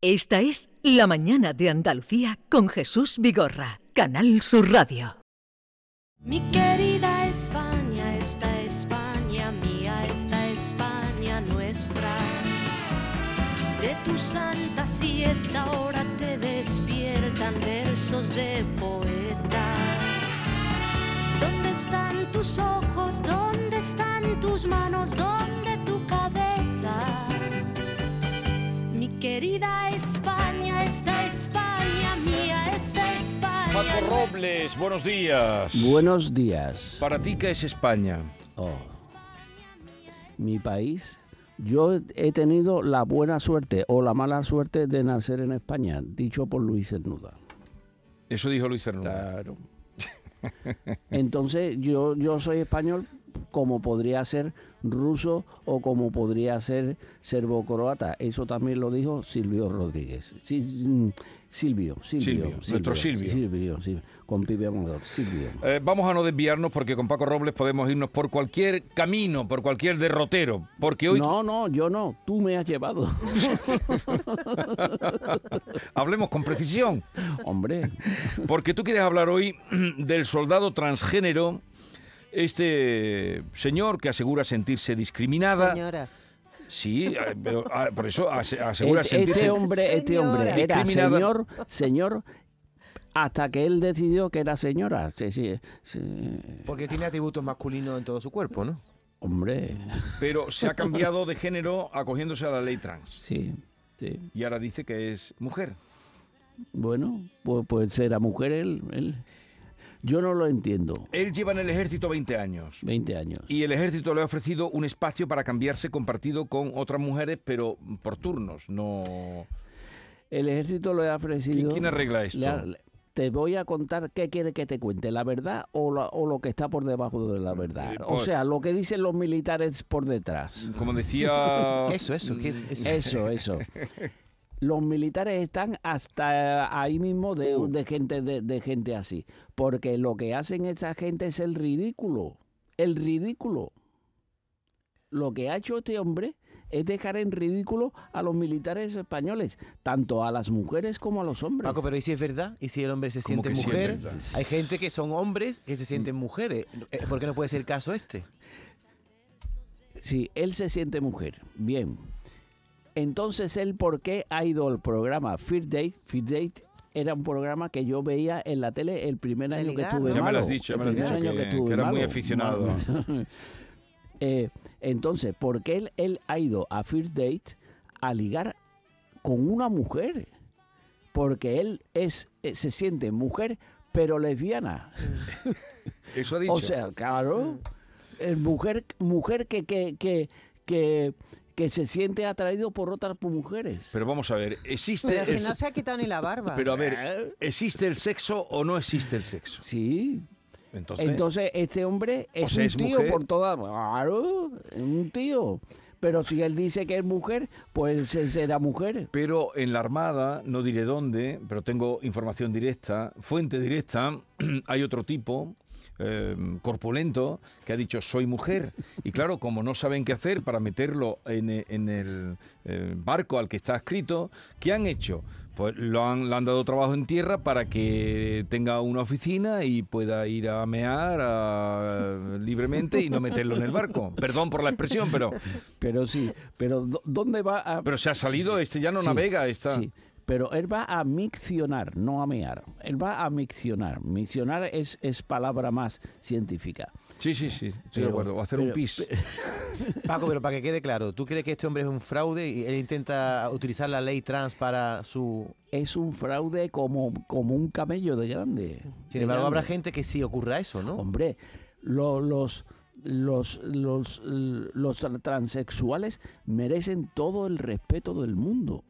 Esta es La Mañana de Andalucía con Jesús Vigorra, Canal Sur Radio. Mi querida España, esta España mía, esta España nuestra. De tu santa siesta ahora te despiertan versos de poetas. ¿Dónde están tus ojos? ¿Dónde están tus manos? ¿Dónde tu cabeza? Mi querida España, esta España mía, esta España. Paco Robles, buenos días. Buenos días. Para ti, ¿qué es España? Oh. Mi país. Yo he tenido la buena suerte o la mala suerte de nacer en España, dicho por Luis Cernuda. Eso dijo Luis Cernuda. Claro. Entonces yo, yo soy español como podría ser ruso o como podría ser serbo-croata. Eso también lo dijo Silvio Rodríguez. Sí, mm, Silvio, Silvio, Silvio, nuestro Silvio. Silvio, sí, con Pibe Amador, Silvio. Eh, vamos a no desviarnos porque con Paco Robles podemos irnos por cualquier camino, por cualquier derrotero. Porque hoy No, no, yo no, tú me has llevado. hablemos con precisión. Hombre, Porque tú quieres hablar hoy del soldado transgénero, este señor que asegura sentirse discriminada. Señora. Sí, eh, pero ah, por eso ase- asegura este, sentirse... este hombre, este hombre era señor, señor, hasta que él decidió que era señora. Sí, sí, sí. Porque tiene atributos masculinos en todo su cuerpo, ¿no? Hombre, Pero se ha cambiado de género acogiéndose a la ley trans. sí, sí. Y ahora dice que es mujer. Bueno, pues, pues era mujer él, él. Yo no lo entiendo. Él lleva en el ejército 20 años. 20 años. Y el ejército le ha ofrecido un espacio para cambiarse compartido con otras mujeres, pero por turnos, no... El ejército le ha ofrecido... ¿Quién- quién arregla esto? te voy a contar qué quiere que te cuente, la verdad o, la- o lo que está por debajo de la verdad. Eh, o pues- sea, lo que dicen los militares por detrás. Como decía... Eso, eso. Eso, eso. Los militares están hasta ahí mismo de, Uh. de gente de, de gente así, porque lo que hacen esa gente es el ridículo, el ridículo. Lo que ha hecho este hombre es dejar en ridículo a los militares españoles, tanto a las mujeres como a los hombres. Paco, pero ¿y si es verdad? ¿Y si el hombre se ¿Cómo siente sí mujer? Hay gente que son hombres que se sienten mujeres. Eh, ¿Por qué no puede ser el caso este? Si él se siente mujer, bien. Entonces él, ¿por qué ha ido al programa Fear Date? Fear Date era un programa que yo veía en la tele el primer año que estuve. Ya me lo has dicho, ya El me lo has primer dicho, año que- estuve que era muy aficionado. Eh, entonces, ¿por qué él, él ha ido a First Date a ligar con una mujer? Porque él es eh, se siente mujer, pero lesbiana. Eso ha dicho. O sea, claro, es mujer, mujer que, que, que, que, que se siente atraído por otras mujeres. Pero vamos a ver, ¿existe Pero si el no se ha quitado ni la barba. Pero a ver, ¿existe el sexo o no existe el sexo? Sí. Entonces, Entonces, este hombre es sea, un es tío mujer. por toda... Claro, es un tío. Pero si él dice que es mujer, pues él será mujer. pero en la Armada, no diré dónde, pero tengo información directa, fuente directa, hay otro tipo, eh, corpulento, que ha dicho soy mujer. Y claro, como no saben qué hacer para meterlo en, e- en el eh, barco al que está escrito, ¿qué han hecho? Pues lo han, le han dado trabajo en tierra para que tenga una oficina y pueda ir a mear a- libremente y no meterlo en el barco. Perdón por la expresión, pero, Pero sí, pero ¿dó- ¿dónde va a...? pero se ha salido, este ya no Sí, navega, está... Sí, pero él va a miccionar, no a mear. Él va a miccionar. Miccionar es, es palabra más científica. Sí, sí, sí, estoy de Pero- acuerdo. O hacer un pero- pis. Paco, pero para que quede claro, ¿tú crees que este hombre es un fraude y él intenta utilizar la ley trans para su... Es un fraude como, como un camello de grande. Sin de embargo, habrá gente que sí ocurra eso, ¿no? Hombre, lo- los, los, los, los transexuales merecen todo el respeto del mundo.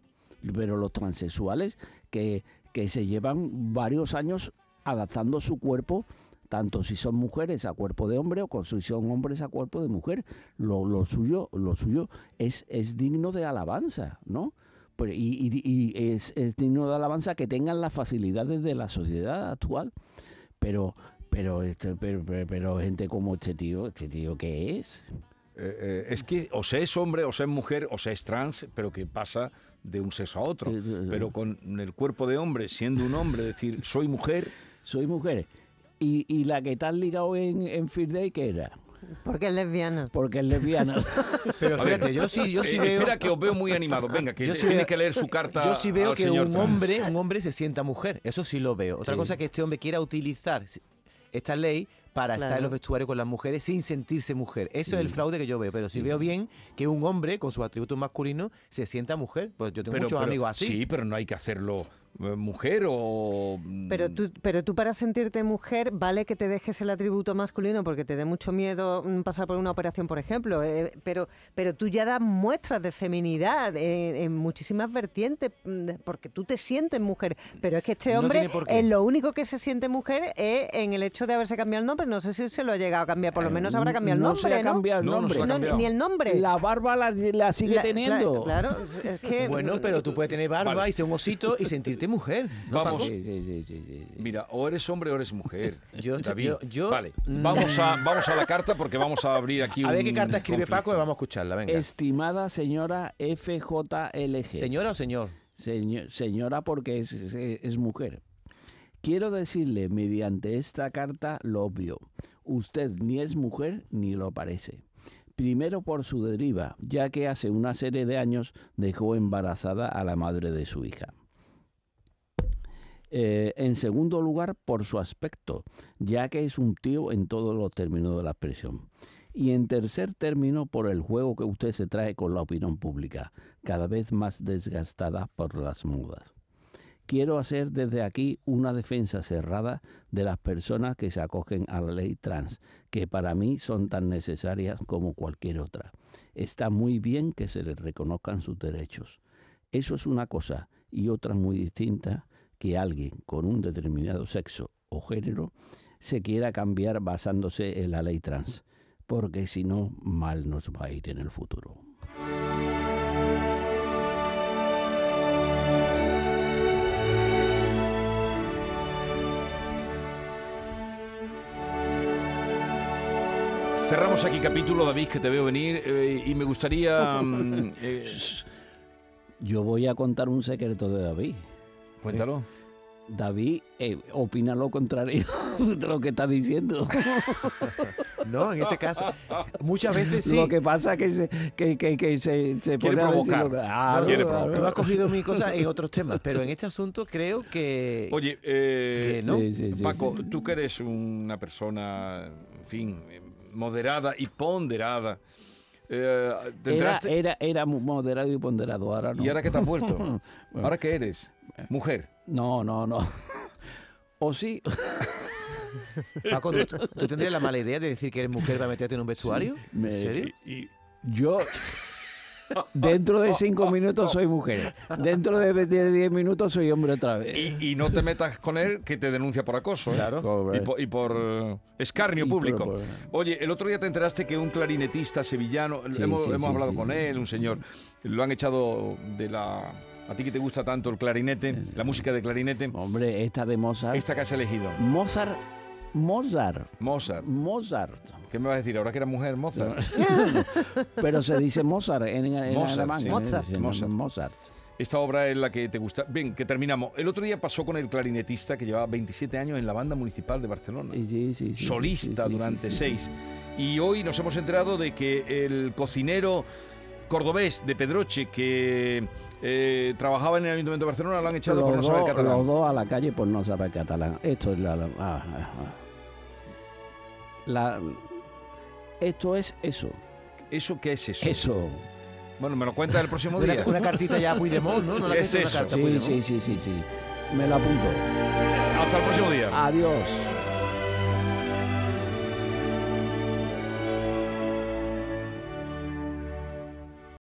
Pero los transexuales que, que se llevan varios años adaptando su cuerpo, tanto si son mujeres a cuerpo de hombre o si son hombres a cuerpo de mujer, lo, lo suyo, lo suyo es, es digno de alabanza, ¿no? Y es, digno de alabanza que tengan las facilidades de la sociedad actual. Pero, pero, este, pero, pero gente como este tío, ¿este tío qué es? Eh, es que o se es hombre, o se es mujer, o se es trans, pero que pasa de un sexo a otro. Sí, sí, sí. Pero con el cuerpo de hombre, siendo un hombre, decir, soy mujer, Soy mujer. Y, y la que te has ligado en, en First Day, ¿qué era? Porque es lesbiana. Porque es lesbiana. Pero fíjate, yo sí, yo sí eh, veo... Espera, que os veo muy animados. Venga, que Yo sí tiene veo- que leer su carta. Yo sí veo al que señor un trans. hombre, un hombre se sienta mujer. Eso sí lo veo. Otra Sí. cosa es que este hombre quiera utilizar esta ley para estar en los vestuarios con las mujeres sin sentirse mujer. Eso es el fraude que yo veo. Pero si veo bien que un hombre con sus atributos masculinos se sienta mujer. Pues yo tengo muchos amigos así. Sí, pero no hay que hacerlo mujer o. Pero tú, pero tú para sentirte mujer, vale que te dejes el atributo masculino porque te dé mucho miedo mm, pasar por una operación, por ejemplo, eh, pero, pero tú ya das muestras de feminidad eh, en muchísimas vertientes mm, porque tú te sientes mujer. Pero es que este No hombre, en lo único que se siente mujer es en el hecho de haberse cambiado el nombre. No sé si se lo ha llegado a cambiar, por lo menos habrá cambiado el no nombre, se ha ¿no? cambiado el No, no se nombre. ha No, cambiado. ni el nombre. La barba la, la sigue La- teniendo. Claro, es que... Bueno, pero tú puedes tener barba Vale. y ser un osito y sentirte mujer. ¿no, Vamos. Sí, sí, sí, sí, sí. Mira, o eres hombre o eres mujer. Yo- David. yo- yo- vale, vamos a, vamos a la carta porque vamos a abrir aquí A ver qué carta escribe conflicto. Paco y vamos a escucharla. Venga. Estimada señora FJLG. ¿Señora o señor? Seño- señora porque es, es- es mujer. Quiero decirle mediante esta carta lo obvio. Usted ni es mujer ni lo parece. Primero por su deriva, ya que hace una serie de años dejó embarazada a la madre de su hija. Eh, en segundo lugar, por su aspecto, ya que es un tío en todos los términos de la expresión. Y en tercer término, por el juego que usted se trae con la opinión pública, cada vez más desgastada por las modas. Quiero hacer desde aquí una defensa cerrada de las personas que se acogen a la ley trans, que para mí son tan necesarias como cualquier otra. Está muy bien que se les reconozcan sus derechos. Eso es una cosa y otra muy distinta que alguien con un determinado sexo o género se quiera cambiar basándose en la ley trans, porque si no, mal nos va a ir en el futuro. Cerramos aquí capítulo, David, que te veo venir eh, y me gustaría... mm, eh, Yo voy a contar un secreto de David. Cuéntalo. David eh, opina lo contrario de lo que está diciendo. No, en este caso, muchas veces sí. Lo que pasa es que se, que, que, que se, se Quiere provocar. que- Ah, No, quiere tú- provocar. Tú has cogido mi cosa en otros temas, pero en este asunto creo que... Oye, eh, que no. Sí, sí, sí, Paco, sí. tú que eres una persona, en fin, eh, moderada y ponderada, eh, Era, era, era moderado y ponderado, ahora no. ¿Y ahora qué te has vuelto? Bueno. ¿Ahora qué eres? Mujer. No, no, no. O sí, Paco, ¿tú, tú tendrías la mala idea de decir que eres mujer para meterte en un vestuario? ¿En Me- serio? y- y yo dentro de cinco minutos soy mujer. Dentro de de diez minutos soy hombre otra vez. Y, y no te metas con él que te denuncia por acoso. ¿eh? Claro. Y por, y por, eh, escarnio Y público. por- Oye, el otro día te enteraste que un clarinetista sevillano, Sí, hemos, sí, hemos sí, hablado con él, un señor, lo han echado de la... A ti que te gusta tanto el clarinete, la música de clarinete, Hombre, esta de Mozart. esta que has elegido, Mozart, Mozart, Mozart. Mozart. ¿Qué me vas a decir? ¿Ahora que era mujer, Mozart? Pero se dice Mozart en, en Mozart, alemán. sí. Mozart. Mozart. Mozart. Esta obra es la que te gusta. Bien, que terminamos. El otro día pasó con el clarinetista que llevaba 27 años en la banda municipal de Barcelona. Sí, sí, sí, solista sí, sí, durante sí, sí. seis. Y hoy nos hemos enterado de que el cocinero cordobés de Pedroche que eh, trabajaba en el Ayuntamiento de Barcelona lo han echado por no Los saber dos- catalán. Los dos a la calle por no saber catalán. Esto es la... la- ah, ah, ah. La- esto es eso. ¿Eso qué es eso? Eso. Bueno, me lo cuentas el próximo día. una cartita ya a Puigdemont, ¿no? ¿No la ¿Qué has es una eso? carta Sí, sí, sí, sí, sí. Me lo apunto. Hasta el próximo día. Adiós.